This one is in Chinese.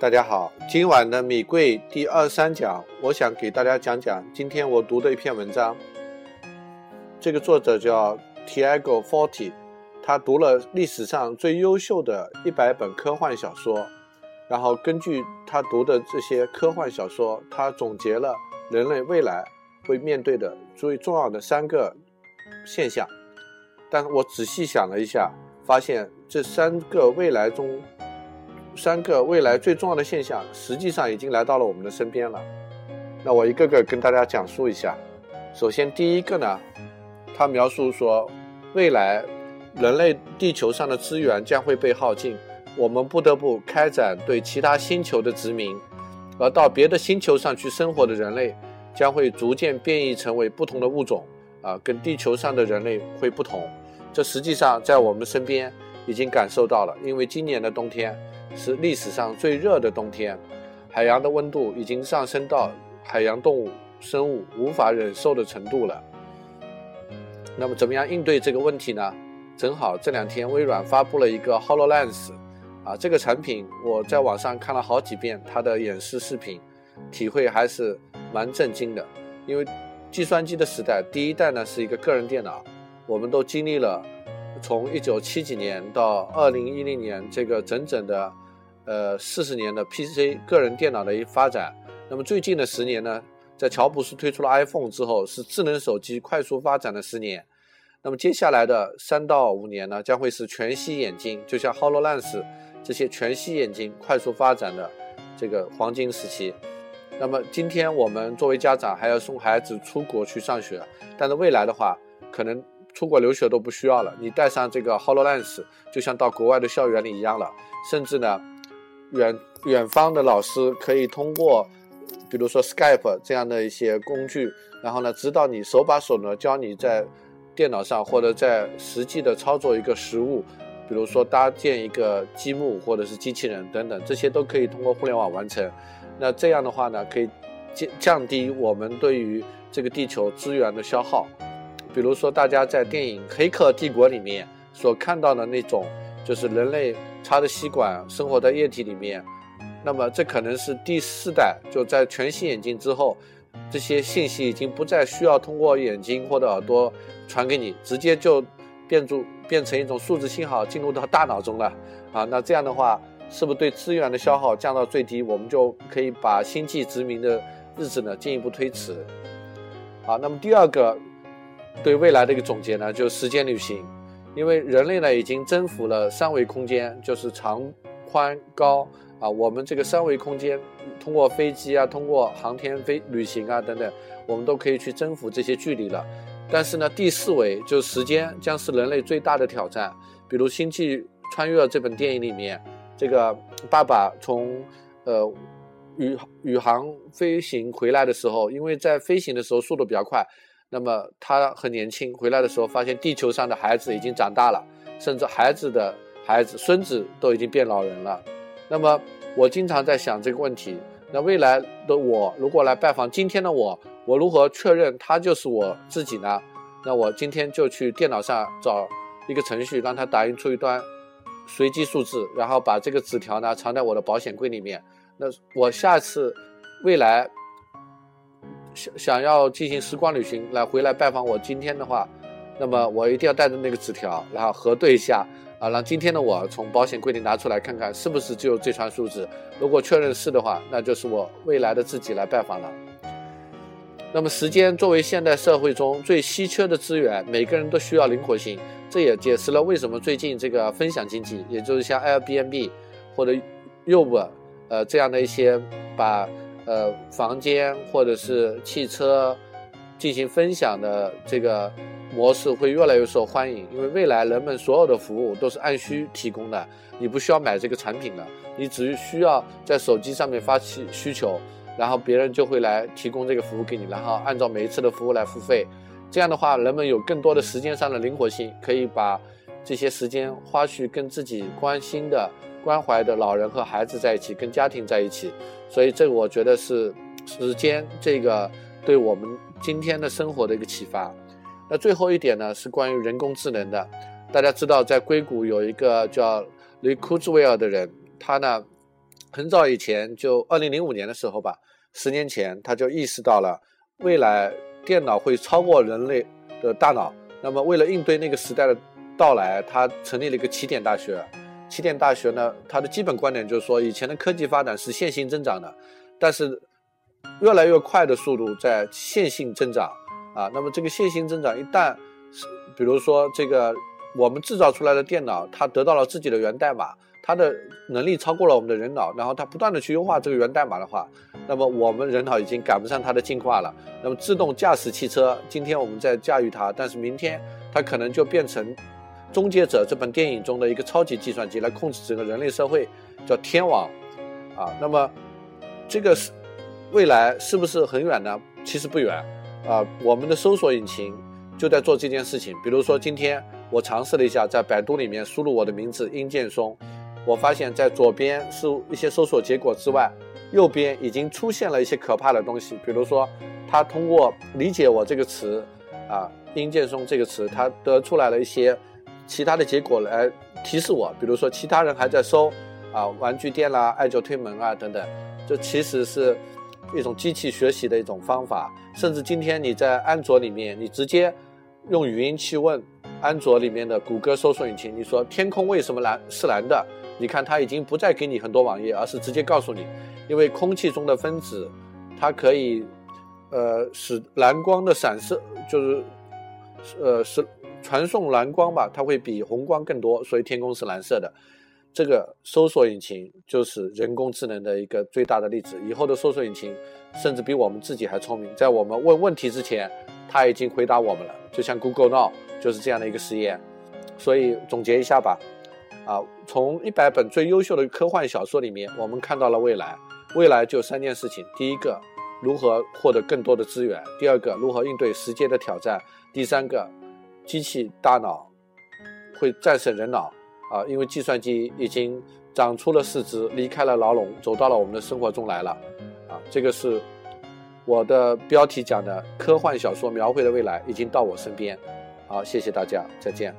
大家好，今晚的米贵第二三讲，我想给大家讲讲今天我读的一篇文章。这个作者叫 Tiago Forti，他读了历史上最优秀的一百本科幻小说，然后根据他读的这些科幻小说，他总结了人类未来会面对的最重要的三个现象。但我仔细想了一下，发现这三个未来中。三个未来最重要的现象，实际上已经来到了我们的身边了。那我一个个跟大家讲述一下。首先，第一个呢，他描述说，未来人类地球上的资源将会被耗尽，我们不得不开展对其他星球的殖民，而到别的星球上去生活的人类将会逐渐变异成为不同的物种，啊，跟地球上的人类会不同。这实际上在我们身边已经感受到了，因为今年的冬天。是历史上最热的冬天，海洋的温度已经上升到海洋动物生物无法忍受的程度了。那么，怎么样应对这个问题呢？正好这两天微软发布了一个 Hololens，啊，这个产品我在网上看了好几遍它的演示视频，体会还是蛮震惊的。因为计算机的时代，第一代呢是一个个人电脑，我们都经历了。从一九七几年到二零一零年，这个整整的，呃，四十年的 PC 个人电脑的一发展。那么最近的十年呢，在乔布斯推出了 iPhone 之后，是智能手机快速发展的十年。那么接下来的三到五年呢，将会是全息眼镜，就像 Hololens 这些全息眼镜快速发展的这个黄金时期。那么今天我们作为家长还要送孩子出国去上学，但是未来的话，可能。出国留学都不需要了，你带上这个 Hololens，就像到国外的校园里一样了。甚至呢，远远方的老师可以通过，比如说 Skype 这样的一些工具，然后呢，指导你手把手呢教你在电脑上或者在实际的操作一个实物，比如说搭建一个积木或者是机器人等等，这些都可以通过互联网完成。那这样的话呢，可以降降低我们对于这个地球资源的消耗。比如说，大家在电影《黑客帝国》里面所看到的那种，就是人类插着吸管生活在液体里面。那么，这可能是第四代，就在全息眼镜之后，这些信息已经不再需要通过眼睛或者耳朵传给你，直接就变出变成一种数字信号进入到大脑中了。啊，那这样的话，是不是对资源的消耗降到最低？我们就可以把星际殖民的日子呢进一步推迟。好，那么第二个。对未来的一个总结呢，就是时间旅行，因为人类呢已经征服了三维空间，就是长、宽、高啊。我们这个三维空间，通过飞机啊，通过航天飞旅行啊等等，我们都可以去征服这些距离了。但是呢，第四维就是时间将是人类最大的挑战。比如《星际穿越》这本电影里面，这个爸爸从呃宇宇航飞行回来的时候，因为在飞行的时候速度比较快。那么他很年轻，回来的时候发现地球上的孩子已经长大了，甚至孩子的孩子、孙子都已经变老人了。那么我经常在想这个问题：那未来的我如果来拜访今天的我，我如何确认他就是我自己呢？那我今天就去电脑上找一个程序，让他打印出一段随机数字，然后把这个纸条呢藏在我的保险柜里面。那我下次未来。想想要进行时光旅行来回来拜访我今天的话，那么我一定要带着那个纸条，然后核对一下啊，让今天的我从保险柜里拿出来看看是不是只有这串数字。如果确认是的话，那就是我未来的自己来拜访了。那么时间作为现代社会中最稀缺的资源，每个人都需要灵活性，这也解释了为什么最近这个分享经济，也就是像 Airbnb 或者 Uber 呃这样的一些把。呃，房间或者是汽车进行分享的这个模式会越来越受欢迎，因为未来人们所有的服务都是按需提供的，你不需要买这个产品了，你只需要在手机上面发起需求，然后别人就会来提供这个服务给你，然后按照每一次的服务来付费。这样的话，人们有更多的时间上的灵活性，可以把这些时间花去跟自己关心的。关怀的老人和孩子在一起，跟家庭在一起，所以这个我觉得是时间这个对我们今天的生活的一个启发。那最后一点呢，是关于人工智能的。大家知道，在硅谷有一个叫雷库兹威尔的人，他呢很早以前，就二零零五年的时候吧，十年前他就意识到了未来电脑会超过人类的大脑。那么为了应对那个时代的到来，他成立了一个起点大学。起点大学呢，它的基本观点就是说，以前的科技发展是线性增长的，但是越来越快的速度在线性增长啊。那么这个线性增长一旦是，比如说这个我们制造出来的电脑，它得到了自己的源代码，它的能力超过了我们的人脑，然后它不断的去优化这个源代码的话，那么我们人脑已经赶不上它的进化了。那么自动驾驶汽车，今天我们在驾驭它，但是明天它可能就变成。《终结者》这本电影中的一个超级计算机来控制整个人类社会，叫天网，啊，那么这个是未来是不是很远呢？其实不远，啊，我们的搜索引擎就在做这件事情。比如说，今天我尝试了一下，在百度里面输入我的名字殷建松，我发现，在左边是一些搜索结果之外，右边已经出现了一些可怕的东西。比如说，他通过理解我这个词，啊，殷建松这个词，他得出来了一些。其他的结果来提示我，比如说其他人还在搜啊玩具店啦、艾灸推门啊等等，这其实是一种机器学习的一种方法。甚至今天你在安卓里面，你直接用语音去问安卓里面的谷歌搜索引擎，你说天空为什么蓝是蓝的？你看它已经不再给你很多网页，而是直接告诉你，因为空气中的分子它可以呃使蓝光的闪射，就是呃是。传送蓝光吧，它会比红光更多，所以天空是蓝色的。这个搜索引擎就是人工智能的一个最大的例子。以后的搜索引擎甚至比我们自己还聪明，在我们问问题之前，它已经回答我们了。就像 Google Now 就是这样的一个实验。所以总结一下吧，啊，从一百本最优秀的科幻小说里面，我们看到了未来。未来就三件事情：第一个，如何获得更多的资源；第二个，如何应对时间的挑战；第三个。机器大脑会战胜人脑啊，因为计算机已经长出了四肢，离开了牢笼，走到了我们的生活中来了啊。这个是我的标题讲的科幻小说描绘的未来已经到我身边。好，谢谢大家，再见。